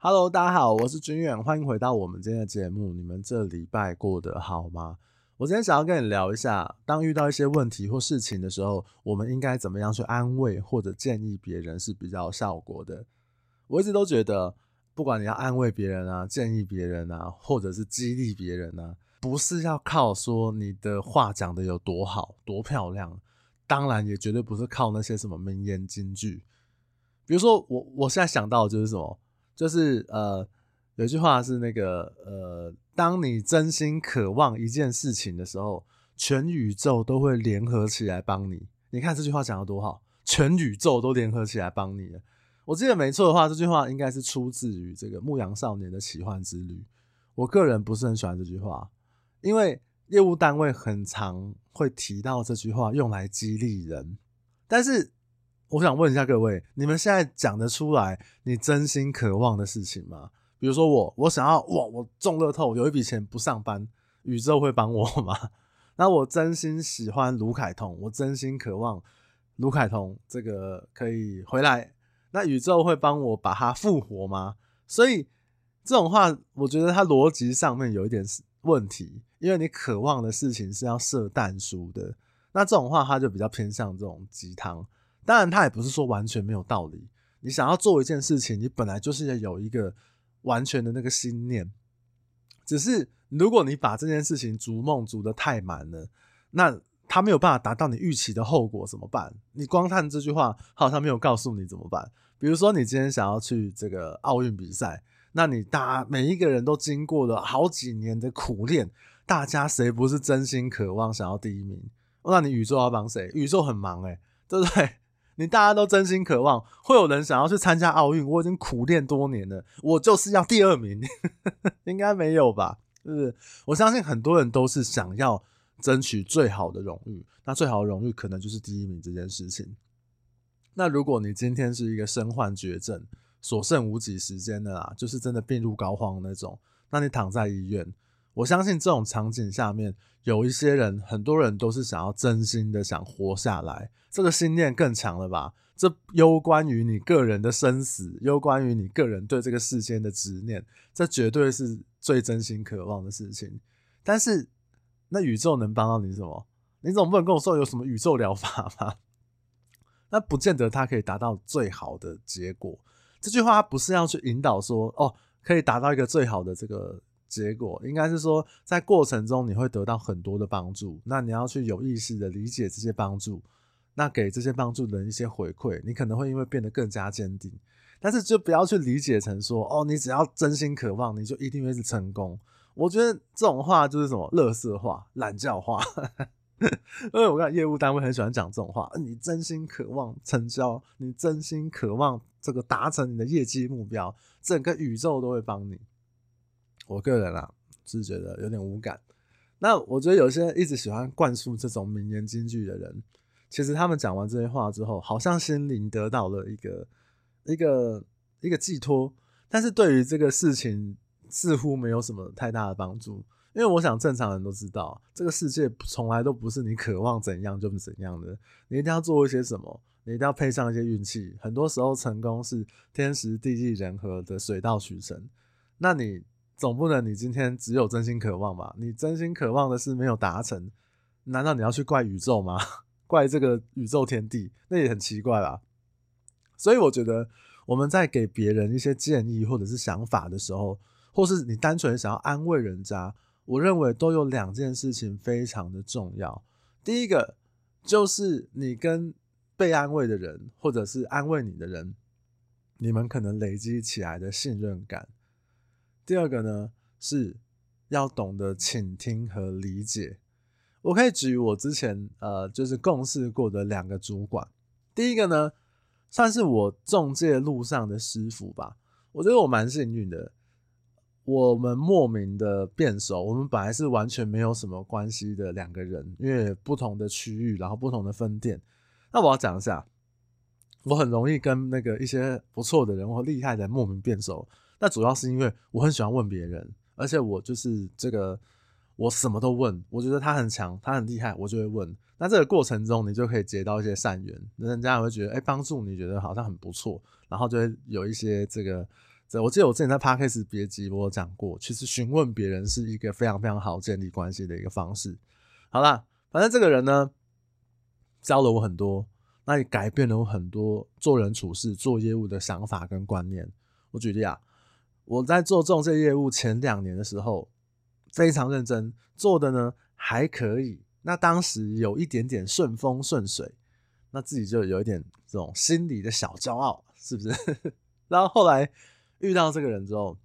Hello，大家好，我是军远，欢迎回到我们今天的节目。你们这礼拜过得好吗？我今天想要跟你聊一下，当遇到一些问题或事情的时候，我们应该怎么样去安慰或者建议别人是比较有效果的。我一直都觉得，不管你要安慰别人啊、建议别人啊，或者是激励别人啊，不是要靠说你的话讲得有多好、多漂亮，当然也绝对不是靠那些什么名言金句。比如说，我我现在想到的就是什么。就是呃，有一句话是那个呃，当你真心渴望一件事情的时候，全宇宙都会联合起来帮你。你看这句话讲的多好，全宇宙都联合起来帮你了。我记得没错的话，这句话应该是出自于这个《牧羊少年的奇幻之旅》。我个人不是很喜欢这句话，因为业务单位很常会提到这句话，用来激励人，但是。我想问一下各位，你们现在讲得出来你真心渴望的事情吗？比如说我，我想要哇，我中乐透有一笔钱不上班，宇宙会帮我吗？那我真心喜欢卢凯彤，我真心渴望卢凯彤这个可以回来，那宇宙会帮我把它复活吗？所以这种话，我觉得它逻辑上面有一点问题，因为你渴望的事情是要设但书的，那这种话它就比较偏向这种鸡汤。当然，他也不是说完全没有道理。你想要做一件事情，你本来就是要有一个完全的那个心念。只是如果你把这件事情逐梦逐得太满了，那他没有办法达到你预期的后果怎么办？你光看这句话，好像没有告诉你怎么办。比如说，你今天想要去这个奥运比赛，那你大每一个人都经过了好几年的苦练，大家谁不是真心渴望想要第一名？那你宇宙要帮谁？宇宙很忙诶，对不对？你大家都真心渴望，会有人想要去参加奥运。我已经苦练多年了，我就是要第二名，应该没有吧？是不是？我相信很多人都是想要争取最好的荣誉，那最好的荣誉可能就是第一名这件事情。那如果你今天是一个身患绝症，所剩无几时间的啦，就是真的病入膏肓那种，那你躺在医院。我相信这种场景下面，有一些人，很多人都是想要真心的想活下来，这个信念更强了吧？这攸关于你个人的生死，攸关于你个人对这个世间的执念，这绝对是最真心渴望的事情。但是，那宇宙能帮到你什么？你总不能跟我说有什么宇宙疗法吧？那不见得它可以达到最好的结果。这句话不是要去引导说，哦，可以达到一个最好的这个。结果应该是说，在过程中你会得到很多的帮助，那你要去有意识的理解这些帮助，那给这些帮助的人一些回馈，你可能会因为变得更加坚定。但是就不要去理解成说，哦，你只要真心渴望，你就一定会是成功。我觉得这种话就是什么，乐色话、懒叫话。因为我看业务单位很喜欢讲这种话，你真心渴望成交，你真心渴望这个达成你的业绩目标，整个宇宙都会帮你。我个人啊，是觉得有点无感。那我觉得有些人一直喜欢灌输这种名言金句的人，其实他们讲完这些话之后，好像心灵得到了一个一个一个寄托，但是对于这个事情似乎没有什么太大的帮助。因为我想正常人都知道，这个世界从来都不是你渴望怎样就怎样的，你一定要做一些什么，你一定要配上一些运气。很多时候成功是天时地利人和的水到渠成。那你。总不能你今天只有真心渴望吧？你真心渴望的事没有达成，难道你要去怪宇宙吗？怪这个宇宙天地，那也很奇怪啦？所以我觉得我们在给别人一些建议或者是想法的时候，或是你单纯想要安慰人家，我认为都有两件事情非常的重要。第一个就是你跟被安慰的人，或者是安慰你的人，你们可能累积起来的信任感。第二个呢，是要懂得倾听和理解。我可以举我之前呃，就是共事过的两个主管。第一个呢，算是我中介路上的师傅吧。我觉得我蛮幸运的，我们莫名的变熟。我们本来是完全没有什么关系的两个人，因为不同的区域，然后不同的分店。那我要讲一下，我很容易跟那个一些不错的人或厉害的人莫名变熟。那主要是因为我很喜欢问别人，而且我就是这个，我什么都问。我觉得他很强，他很厉害，我就会问。那这个过程中，你就可以结到一些善缘，人家也会觉得，哎，帮助你觉得好像很不错，然后就会有一些这个这我记得我之前在 Podcast 别集我有讲过，其实询问别人是一个非常非常好建立关系的一个方式。好啦，反正这个人呢，教了我很多，那也改变了我很多做人处事、做业务的想法跟观念。我举例啊，我在做中介业务前两年的时候，非常认真做的呢，还可以。那当时有一点点顺风顺水，那自己就有一点这种心里的小骄傲，是不是？然后后来。遇到这个人之后，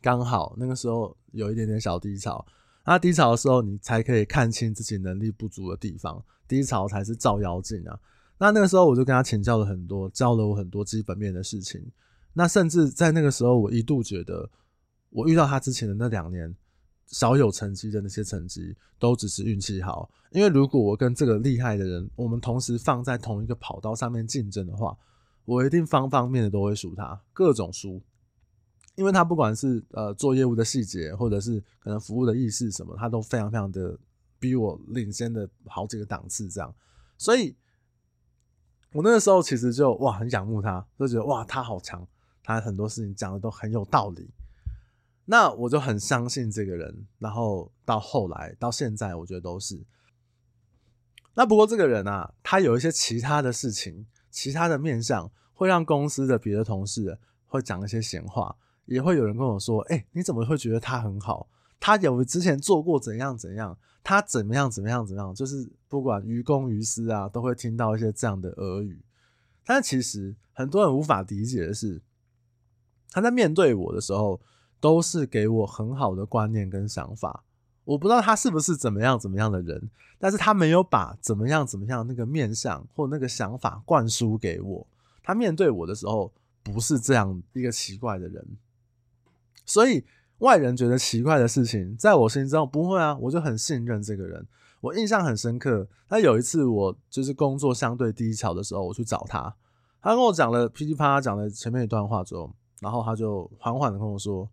刚好那个时候有一点点小低潮。那低潮的时候，你才可以看清自己能力不足的地方。低潮才是照妖镜啊！那那个时候，我就跟他请教了很多，教了我很多基本面的事情。那甚至在那个时候，我一度觉得，我遇到他之前的那两年，少有成绩的那些成绩，都只是运气好。因为如果我跟这个厉害的人，我们同时放在同一个跑道上面竞争的话，我一定方方面面的都会输他，各种输，因为他不管是呃做业务的细节，或者是可能服务的意识什么，他都非常非常的比我领先的好几个档次这样，所以我那个时候其实就哇很仰慕他，就觉得哇他好强，他很多事情讲的都很有道理，那我就很相信这个人，然后到后来到现在，我觉得都是。那不过这个人啊，他有一些其他的事情。其他的面相会让公司的别的同事会讲一些闲话，也会有人跟我说：“哎、你怎么会觉得他很好？他有之前做过怎样怎样，他怎么样怎么样怎么样？就是不管于公于私啊，都会听到一些这样的耳语。但其实很多人无法理解的是，他在面对我的时候，都是给我很好的观念跟想法。”我不知道他是不是怎么样怎么样的人，但是他没有把怎么样怎么样那个面相或那个想法灌输给我。他面对我的时候不是这样一个奇怪的人，所以外人觉得奇怪的事情，在我心中不会啊，我就很信任这个人。我印象很深刻，他有一次我就是工作相对低潮的时候，我去找他，他跟我讲了噼里啪啦讲了前面一段话之后，然后他就缓缓的跟我说。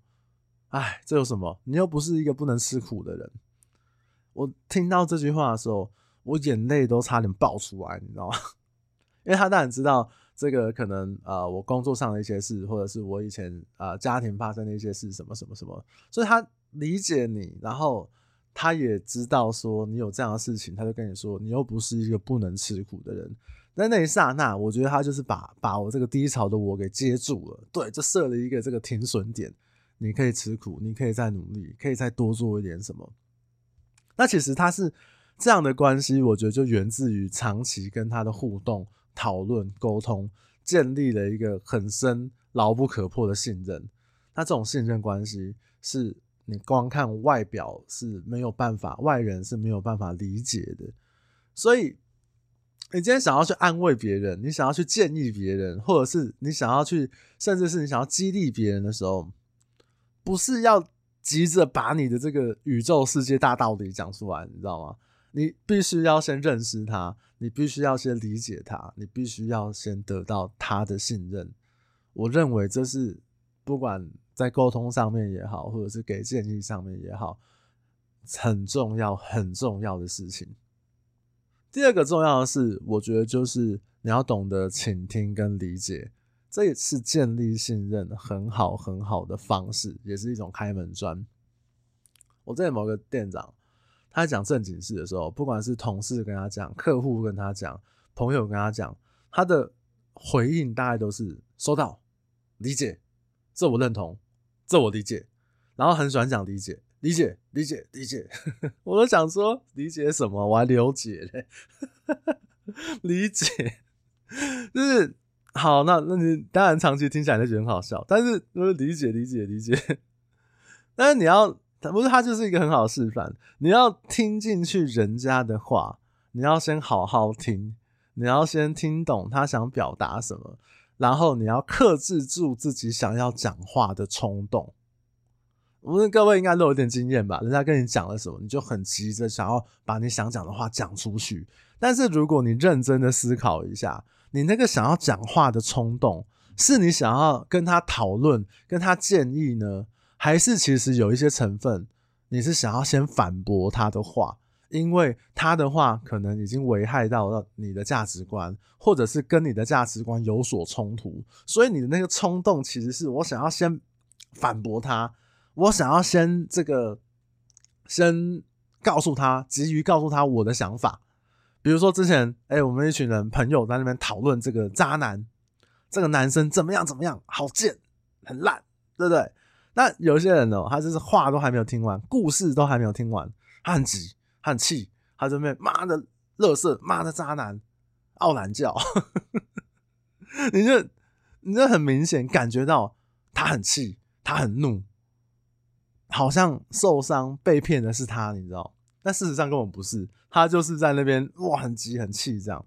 哎，这有什么？你又不是一个不能吃苦的人。我听到这句话的时候，我眼泪都差点爆出来，你知道吗？因为他当然知道这个可能呃，我工作上的一些事，或者是我以前呃家庭发生的一些事，什么什么什么，所以他理解你，然后他也知道说你有这样的事情，他就跟你说，你又不是一个不能吃苦的人。在那一刹那，我觉得他就是把把我这个低潮的我给接住了，对，就设了一个这个停损点。你可以吃苦，你可以再努力，可以再多做一点什么。那其实他是这样的关系，我觉得就源自于长期跟他的互动、讨论、沟通，建立了一个很深、牢不可破的信任。那这种信任关系，是你光看外表是没有办法，外人是没有办法理解的。所以，你今天想要去安慰别人，你想要去建议别人，或者是你想要去，甚至是你想要激励别人的时候。不是要急着把你的这个宇宙世界大道理讲出来，你知道吗？你必须要先认识他，你必须要先理解他，你必须要先得到他的信任。我认为这是不管在沟通上面也好，或者是给建议上面也好，很重要很重要的事情。第二个重要的是，我觉得就是你要懂得倾听跟理解。这也是建立信任很好很好的方式，也是一种开门砖。我在某个店长，他讲正经事的时候，不管是同事跟他讲，客户跟他讲，朋友跟他讲，他的回应大概都是收到、理解，这我认同，这我理解，然后很喜欢讲理解、理解、理解、理解。我都想说理解什么，我还了解嘞，理解就是。好，那那你当然长期听起来就觉得很好笑，但是就是理解理解理解，但是你要不是他就是一个很好的示范，你要听进去人家的话，你要先好好听，你要先听懂他想表达什么，然后你要克制住自己想要讲话的冲动。我们各位应该都有点经验吧？人家跟你讲了什么，你就很急着想要把你想讲的话讲出去，但是如果你认真的思考一下。你那个想要讲话的冲动，是你想要跟他讨论、跟他建议呢，还是其实有一些成分，你是想要先反驳他的话？因为他的话可能已经危害到了你的价值观，或者是跟你的价值观有所冲突，所以你的那个冲动其实是我想要先反驳他，我想要先这个先告诉他，急于告诉他我的想法。比如说之前，哎、我们一群人朋友在那边讨论这个渣男，这个男生怎么样怎么样，好贱，很烂，对不对？那有些人哦，他就是话都还没有听完，故事都还没有听完，他很急，他很气，他这边妈的乐色，妈的渣男，傲懒叫，你就你就很明显感觉到他很气，他很怒，好像受伤被骗的是他，你知道？但事实上根本不是。他就是在那边哇，很急很气这样。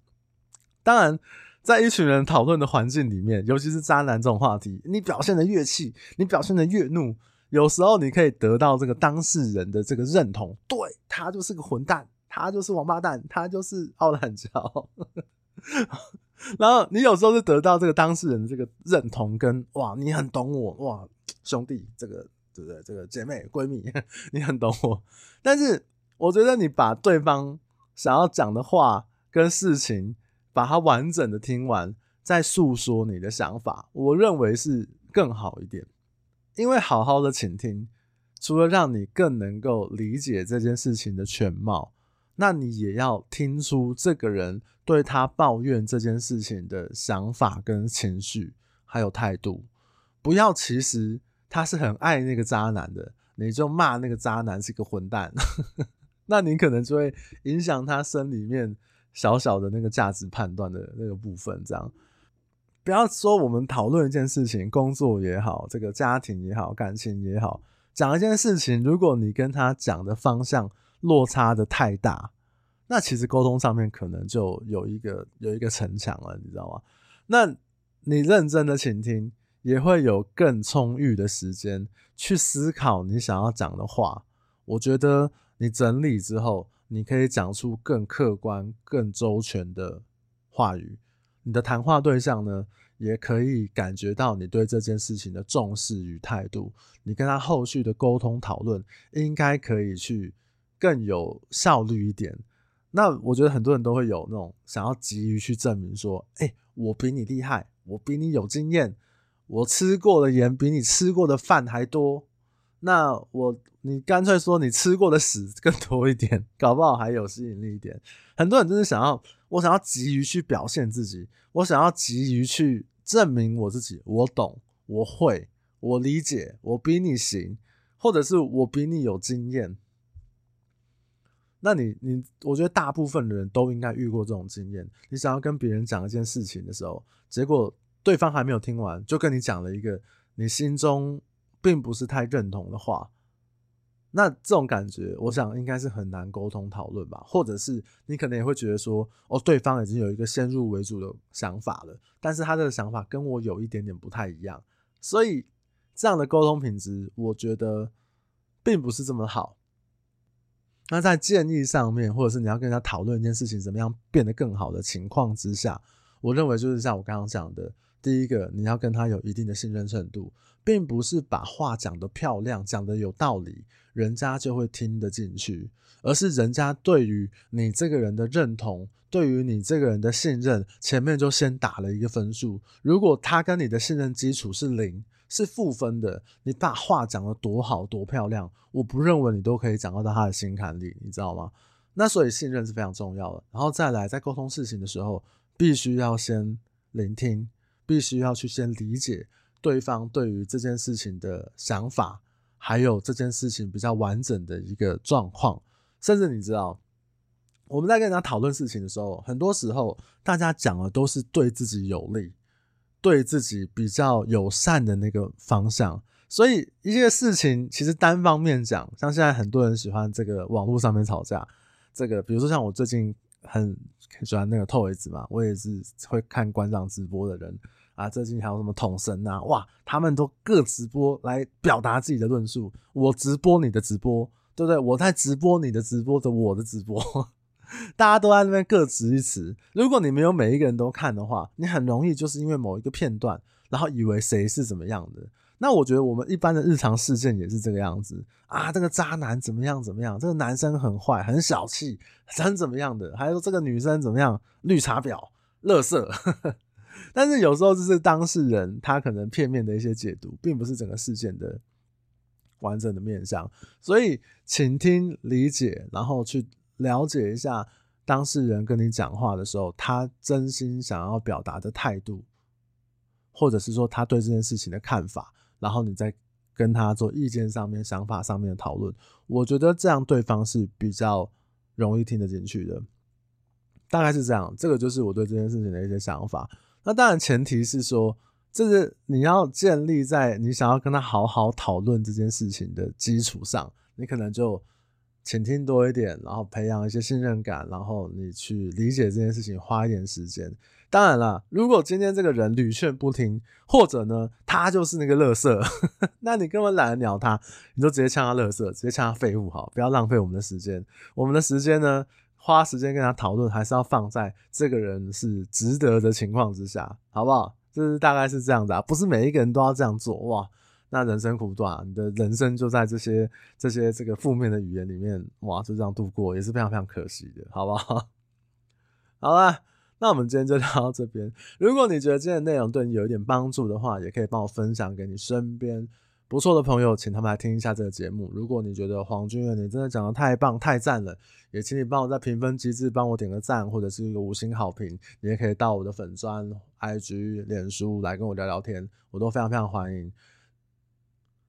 当然，在一群人讨论的环境里面，尤其是渣男这种话题，你表现的越气，你表现的越怒，有时候你可以得到这个当事人的这个认同。对，他就是个混蛋，他就是王八蛋，他就是傲懒教。然后你有时候是得到这个当事人的这个认同跟哇，你很懂我哇，兄弟，这个对不对？这个姐妹闺蜜，你很懂我，但是。我觉得你把对方想要讲的话跟事情，把它完整的听完，再诉说你的想法，我认为是更好一点。因为好好的倾听，除了让你更能够理解这件事情的全貌，那你也要听出这个人对他抱怨这件事情的想法跟情绪，还有态度。不要其实他是很爱那个渣男的，你就骂那个渣男是个混蛋。那你可能就会影响他心里面小小的那个价值判断的那个部分，这样。不要说我们讨论一件事情，工作也好，这个家庭也好，感情也好，讲一件事情，如果你跟他讲的方向落差的太大，那其实沟通上面可能就有一个有一个城墙了，你知道吗？那你认真的倾听，也会有更充裕的时间去思考你想要讲的话。我觉得。你整理之后，你可以讲出更客观、更周全的话语。你的谈话对象呢，也可以感觉到你对这件事情的重视与态度。你跟他后续的沟通讨论，应该可以去更有效率一点。那我觉得很多人都会有那种想要急于去证明说：“欸，我比你厉害，我比你有经验，我吃过的盐比你吃过的饭还多。”那我。你干脆说你吃过的屎更多一点，搞不好还有吸引力一点。很多人就是想要，我想要急于去表现自己，我想要急于去证明我自己，我懂，我会，我理解，我比你行，或者是我比你有经验。那你你，我觉得大部分的人都应该遇过这种经验。你想要跟别人讲一件事情的时候，结果对方还没有听完，就跟你讲了一个你心中并不是太认同的话。那这种感觉，我想应该是很难沟通讨论吧，或者是你可能也会觉得说，哦，对方已经有一个先入为主的想法了，但是他这个想法跟我有一点点不太一样，所以这样的沟通品质，我觉得并不是这么好。那在建议上面，或者是你要跟人家讨论一件事情怎么样变得更好的情况之下，我认为就是像我刚刚讲的，第一个，你要跟他有一定的信任程度，并不是把话讲得漂亮，讲得有道理。人家就会听得进去，而是人家对于你这个人的认同，对于你这个人的信任，前面就先打了一个分数。如果他跟你的信任基础是零，是负分的，你把话讲得多好多漂亮，我不认为你都可以讲到他的心坎里，你知道吗？那所以信任是非常重要的。然后再来，在沟通事情的时候，必须要先聆听，必须要去先理解对方对于这件事情的想法。还有这件事情比较完整的一个状况，甚至你知道，我们在跟人家讨论事情的时候，很多时候大家讲的都是对自己有利、对自己比较友善的那个方向。所以一些事情其实单方面讲，像现在很多人喜欢这个网络上面吵架，这个比如说像我最近很喜欢那个 Toys 嘛，我也是会看馆长直播的人。啊，最近还有什么统神啊？哇，他们都各直播来表达自己的论述。我直播你的直播，对不对？我在直播你的直播的我的直播，大家都在那边各执一词。如果你没有每一个人都看的话，你很容易就是因为某一个片段，然后以为谁是怎么样的。那我觉得我们一般的日常事件也是这个样子啊，这个渣男怎么样怎么样，这个男生很坏，很小气，很怎么样的，还有这个女生怎么样，绿茶婊，垃圾。但是有时候就是当事人他可能片面的一些解读，并不是整个事件的完整的面向，所以请听、理解，然后去了解一下当事人跟你讲话的时候，他真心想要表达的态度，或者是说他对这件事情的看法。然后你再跟他做意见上面、想法上面的讨论，我觉得这样对方是比较容易听得进去的，大概是这样。这个就是我对这件事情的一些想法。那当然前提是说，这是你要建立在你想要跟他好好讨论这件事情的基础上，你可能就倾听多一点，然后培养一些信任感，然后你去理解这件事情，花一点时间。当然了，如果今天这个人屡劝不听，或者呢，他就是那个垃圾，那你根本懒得鸟他，你就直接呛他垃圾，直接呛他废物，好，不要浪费我们的时间。我们的时间呢，花时间跟他讨论，还是要放在这个人是值得的情况之下，好不好？就是大概是这样子啊，不是每一个人都要这样做哇。那人生苦短，你的人生就在这些这些这个负面的语言里面哇，就这样度过，也是非常非常可惜的，好不好？好了。那我们今天就聊到这边。如果你觉得今天的内容对你有一点帮助的话，也可以帮我分享给你身边不错的朋友，请他们来听一下这个节目。如果你觉得黄君远你真的讲得太棒、太赞了，也请你帮我在评分机制帮我点个赞，或者是一个五星好评。你也可以到我的粉专、IG、脸书来跟我聊聊天，我都非常非常欢迎。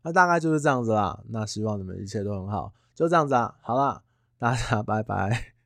那大概就是这样子啦。那希望你们一切都很好，就这样子啊。好啦，大家 拜拜。